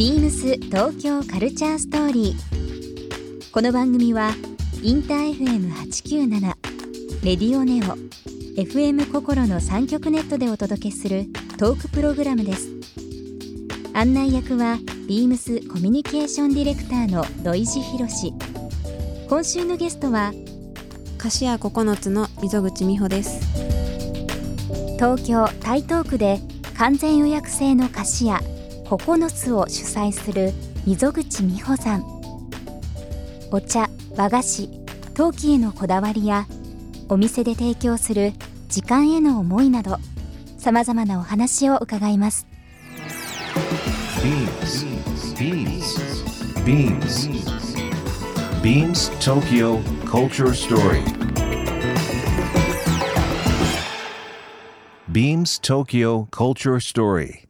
ビームス東京カルチャーストーリー。この番組はインター FM897 レディオネオ FM 心の三極ネットでお届けするトークプログラムです。案内役はビームスコミュニケーションディレクターの土井博志。今週のゲストは菓子屋9つの溝口美穂です東京台東区で完全予約制の菓子屋9つを主催する溝口美穂さんお茶和菓子陶器へのこだわりやお店で提供する時間への思いなどさまざまなお話を伺います BeamsBeamsBeams Beams Tokyo Culture Story Beams Tokyo Culture Story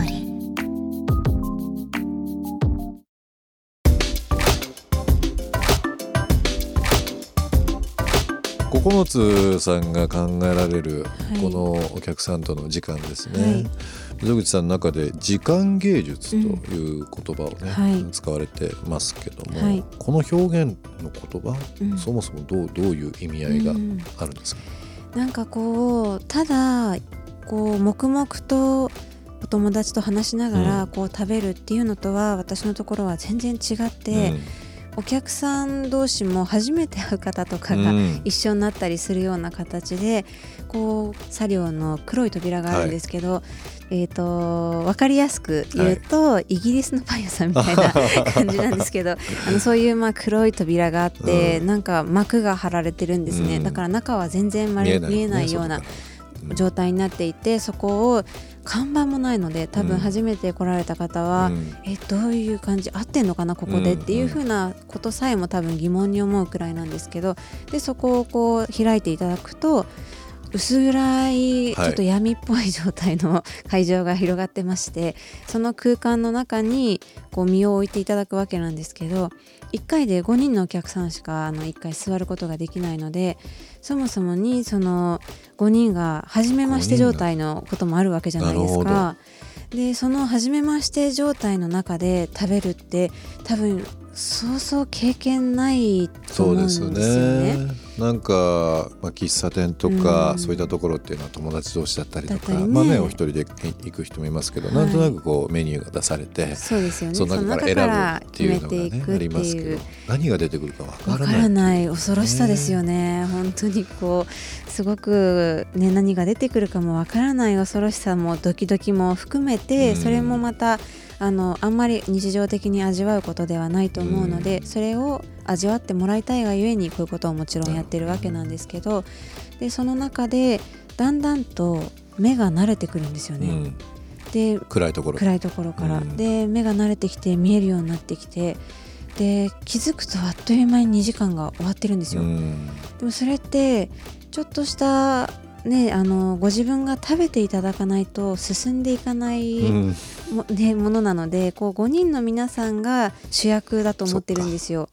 リー。9つさんが考えられるはい。このお客さんとの時間ですはねい。溝口さんの中で時間芸術という言葉をね、はい。使われてますけども、はい。この表現の言葉、うん。そもそもどうどういう意味合いがうん。あるんですか、なんかこうただこう黙々とお友達と話しながらこう食べるっていうのとは私のところは全然違って、お客さん同士も初めて会う方とかがうん。一緒になったりするような形でこう作業の黒い扉があるんですけど、えー、と分かりやすく言うと、イギリスのパン屋さんみたいな 感じなんですけどあのそういうまあ黒い扉があって、うん。なんか幕が張られてるんですね、うん。だから中は全然見えないような状態になっていてそこを看板もないので多分うん。初めて来られた方は、うん。えどういう感じ？合ってんのかな？ここで、うんっていう風なことさえも多分疑問に思うくらいなんですけどでそこをこう開いていただくと薄暗いちはいょっと闇っぽい状態の会場が広がってましてその空間の中にこう身を置いていただくわけなんですけど1回で5人のお客さんしかあの1回座ることができないのでそもそもにその5人が初めまして状態のこともあるわけじゃないですか。でその初めまして状態の中で食べるって多分そうそう経験ないと思うんでですすよねね。なんか、まあ、喫茶店とか、うん。そういったところっていうのは友達同士だったりとかね。まあねお一人で行く人もいますけど、はい。なんとなくこうメニューが出されてそうですよね。その中から選ぶっていうのがねあくってりますけど何が出てくるかわわからないない恐ろしさですよね。本当にこうすごくね何が出てくるかもわからない恐ろしさもドキドキも含めて、うん。それもまたあのあんまり日常的に味わうことではないと思うので、うん。それを味わってもらいたいがゆえにこういうことをもちろんやってるわけなんですけどでその中でだんだんと目が慣れてくるんですよね。うん、で暗いところ。暗いところから、うん。で目が慣れてきて見えるようになってきてで気づくとあっという間に2時間が終わってるんですよ、うん。でもそれってちょっとしたねあのご自分が食べていただかないと進んでいかないうん。も,、ね、ものなのでこう5人の皆さんが主役だと思ってるんですよ。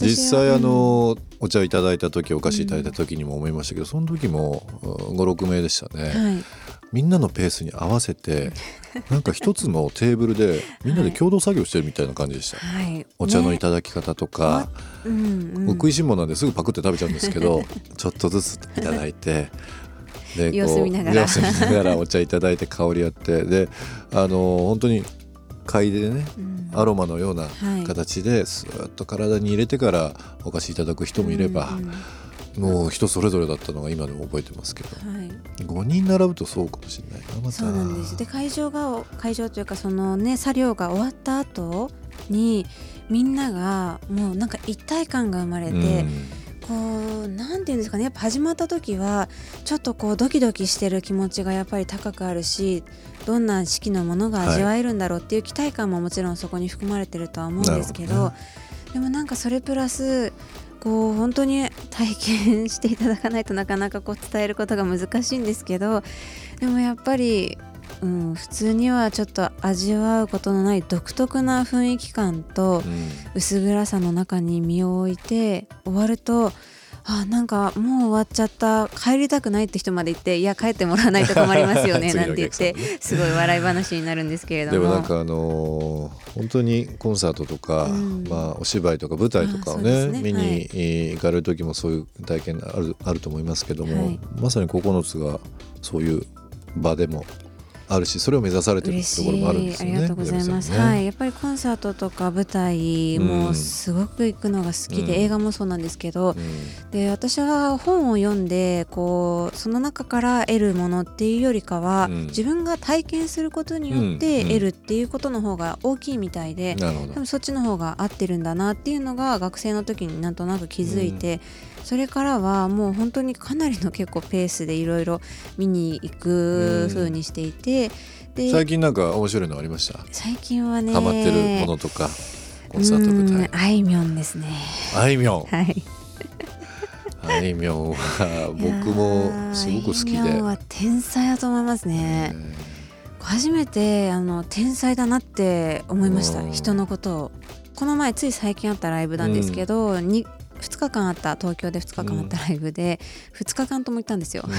実際あうん。の、お茶いただいた時お菓子いただいた時にも思いましたけど、その時も56名でしたね、はいみんなのペースに合わせて なんか一つのテーブルでみんなで共同作業してるみたいな感じでした、はい、お茶のね。いただき方とか、うんうん。僕食いしん坊なんですぐパクって食べちゃうんですけど ちょっとずついただいてで様子見ながら。ながらお茶いただいて香りあってであの本当に嗅いでねうん。アロマのようなはい。形でスーッと体に入れてからお菓子いただく人もいれば、うんうんもう人それぞれだったのが今でも覚えてますけど。はい。5人並ぶとそうかもしれないなまた。そうなんです。で会場が会場というかそのね作業が終わった後にみんながもうなんか一体感が生まれて、こうなんていうんですかね。やっぱ始まった時はちょっとこうドキドキしてる気持ちがやっぱり高くあるしどんな式のものが味わえるんだろうっていう期待感ももちろんそこに含まれてるとは思うんですけどなるほどでもなんかそれプラスこう本当に体験していただかないとなかなかこう伝えることが難しいんですけどでもやっぱり、うん、普通にはちょっと味わうことのない独特な雰囲気感とうん。薄暗さの中に身を置いて終わるとあなんかもう終わっちゃった。帰りたくないって人まで言っていや帰ってもらわないと困りますよね なんて言って。すごい笑い話になるんですけれどでももなんかあのー本当にコンサートとか、うん。まあ、お芝居とか舞台とかをねね。は見にい。行かれる時もそういう体験あるあると思いますけども、はい。まさに9つがそういう場でもあるしそれを目指されてるところもあるんいですよね。ありがとうございます、ね。はい。やっぱりコンサートとか舞台もすごく行くのが好きで、うん。映画もそうなんですけど、うん。で私は本を読んでこうその中から得るものっていうよりかは、うん。自分が体験することによってうん。得るっていうことの方が大きいみたいで、多分そっちの方が合ってるんだなっていうのが学生の時になんとなく気づいて、それからはもう本当にかなりの結構ペースでいろいろ見に行く風にしていて、で最近なんか面白いのありました？最近はねハマってるものとかコンサート舞うん台あいみょんですね。あいみょん。はい。あいみょんは僕もすごく好きで。あいみょんは天才だと思いますね、初めてあの天才だなって思いましたうん。人のことを。この前つい最近あったライブなんですけど、に2日間あった東京で2日間あったライブで、2日間とも行ったんですよ。う、ん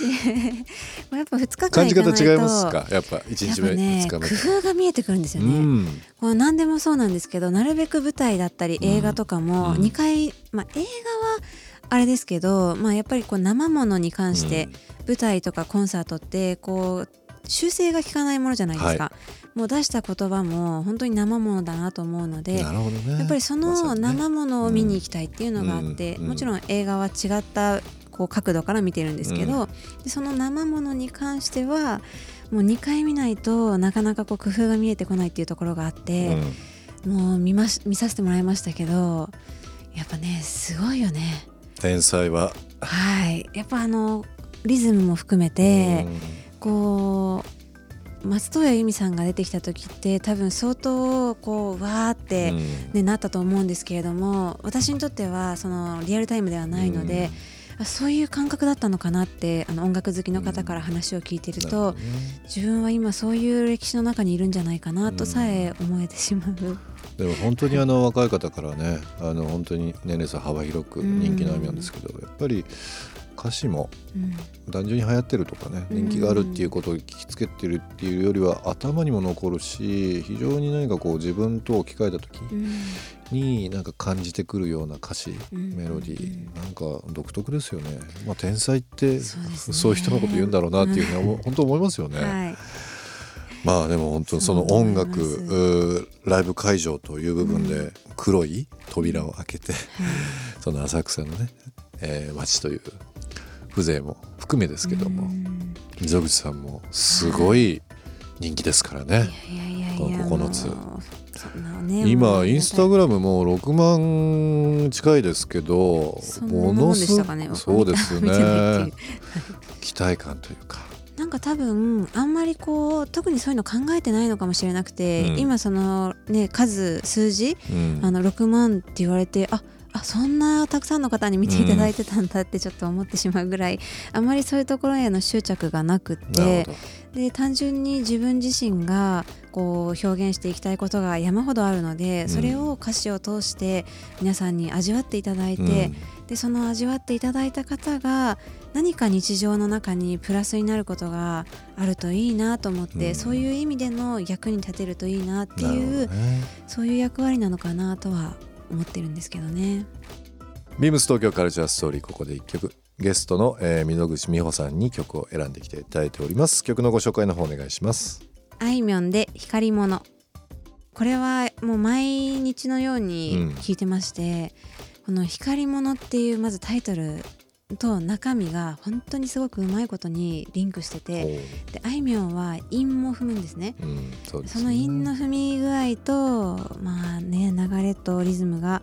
やっぱ2日間感じ行かないと方違いますか？やっぱ1日目、ね2日目工夫が見えてくるんですようね、ん。こう何でもそうなんですけどなるべく舞台だったりうん。映画とかもうん。2回、まあ、映画はあれですけど、まあ、やっぱりこう生ものに関して舞台とかコンサートってこう修正が効かないものじゃないですか、もう出した言葉も本当に生ものだなと思うのでね。やっぱりその生ものを見に行きたいっていうのがあって、うん。もちろん映画は違ったこう角度から見てるんですけど、でその生ものに関してはもう2回見ないとなかなかこう工夫が見えてこないっていうところがあって、もう見まし見させてもらいましたけどやっぱねすごいよね。天才は。はい。やっぱあのリズムも含めて、こう松任谷由実さんが出てきた時って多分相当こうわーって、ね、なったと思うんですけれども私にとってはそのリアルタイムではないので、あそういう感覚だったのかなってあの音楽好きの方から話を聞いてると、自分は今そういう歴史の中にいるんじゃないかなとさえ思えてしまう。でも本当にあの若い方からねあの本当に年齢差幅広く人気のあいみょんですけど、やっぱり歌詞もうん。単純に流行ってるとかね人気があるっていうことを聞きつけてるっていうよりは頭にも残るし非常に何かこう自分と置き換えた時うん。になんか感じてくるような歌詞うん。メロディーなんか独特ですよね。まあ天才ってそういう人のこと言うんだろうなっていうふうに 本当思いますよね。はい。まあでも本当にその音楽ライブ会場という部分で黒い扉を開けて、その浅草のね、えー街という風情も含めですけどもうん。溝口さんもすごい人気ですからね。この9つ。ね今インスタグラムも6万近いですけどもんでしたかね？そうですね 期待感というかなんか多分あんまりこう特にそういうの考えてないのか。もしれなくて、うん今そのね数数字、うんあの6万って言われてああそんなたくさんの方に見ていただいてたんだってちょっと思ってしまうぐらい、あまりそういうところへの執着がなくてで単純に自分自身がこう表現していきたいことが山ほどあるので、うん。それを歌詞を通して皆さんに味わっていただいて、でその味わっていただいた方が何か日常の中にプラスになることがあるといいなと思って、うん。そういう意味での役に立てるといいなっていう、どね。そういう役割なのかなとは思ってるんですけどね。ビームス東京カルチャーストーリーここで一曲。ゲストの、えー、溝口美穂さんに曲を選んできていただいております。曲のご紹介の方お願いします。あいみょんで光り物これはもう毎日のように聞いてまして、この光り物っていうまずタイトルと中身が本当にすごくうまいことにリンクしててであいみょんは韻も踏むんですね。うんそうですね。その韻の踏み具合とまあね流れとリズムが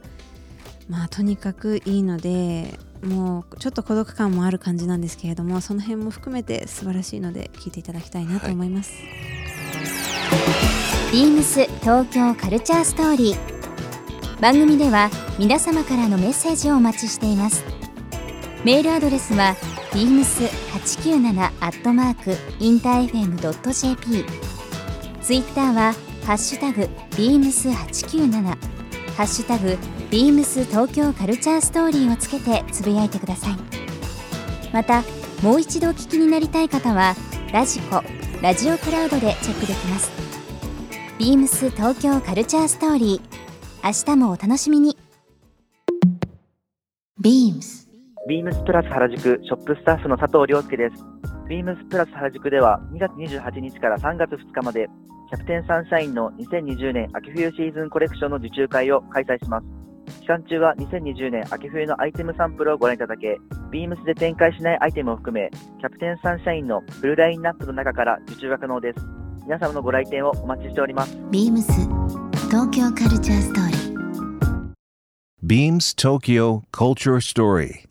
まあとにかくいいのでもうちょっと孤独感もある感じなんですけれどもその辺も含めて素晴らしいので聴いていただきたいなと思います、ビームス東京カルチャーストーリー。番組では皆様からのメッセージをお待ちしていますメールアドレスは beams897 アットマークインター FM.jp ツイッターはハッシュタグ beams897 ハッシュタグ beams 東京カルチャーストーリーをつけてつぶやいてください。またもう一度お聞きになりたい方はラジコラジオクラウドでチェックできます。ビームス東京カルチャーストーリー。明日もお楽しみに。beams ビームスプラス原宿ショップスタッフの佐藤亮介です。ビームスプラス原宿では2月28日から3月2日までキャプテンサンシャインの2020年秋冬シーズンコレクションの受注会を開催します。期間中は2020年秋冬のアイテムサンプルをご覧いただけ、ビームスで展開しないアイテムを含め、キャプテンサンシャインのフルラインナップの中から受注が可能です。皆様のご来店をお待ちしております。beams 東京カルチャーストーリー Beams Tokyo Culture Story.